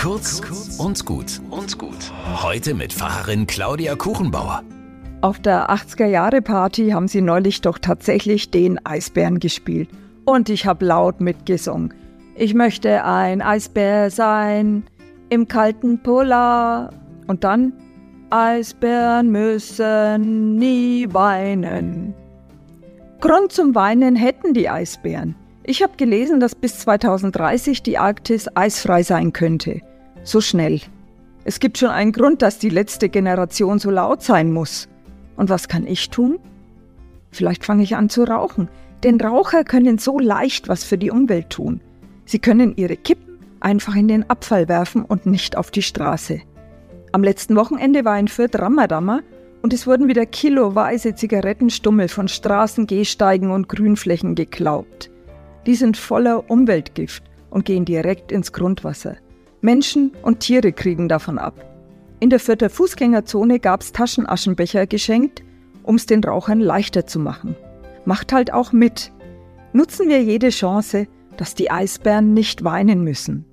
Kurz und gut und gut. Heute mit Pfarrerin Claudia Kuchenbauer. Auf der 80er-Jahre-Party haben sie neulich doch tatsächlich den Eisbären gespielt. Und ich habe laut mitgesungen. Ich möchte ein Eisbär sein im kalten Polar. Und dann, Eisbären müssen nie weinen. Grund zum Weinen hätten die Eisbären. Ich habe gelesen, dass bis 2030 die Arktis eisfrei sein könnte. So schnell. Es gibt schon einen Grund, dass die letzte Generation so laut sein muss. Und was kann ich tun? Vielleicht fange ich an zu rauchen. Denn Raucher können so leicht was für die Umwelt tun. Sie können ihre Kippen einfach in den Abfall werfen und nicht auf die Straße. Am letzten Wochenende war in Fürth Ramadammer und es wurden wieder kiloweise Zigarettenstummel von Straßen, Gehsteigen und Grünflächen geklaut. Die sind voller Umweltgift und gehen direkt ins Grundwasser. Menschen und Tiere kriegen davon ab. In der vierten Fußgängerzone gab's Taschenaschenbecher geschenkt, um's den Rauchern leichter zu machen. Macht halt auch mit. Nutzen wir jede Chance, dass die Eisbären nicht weinen müssen.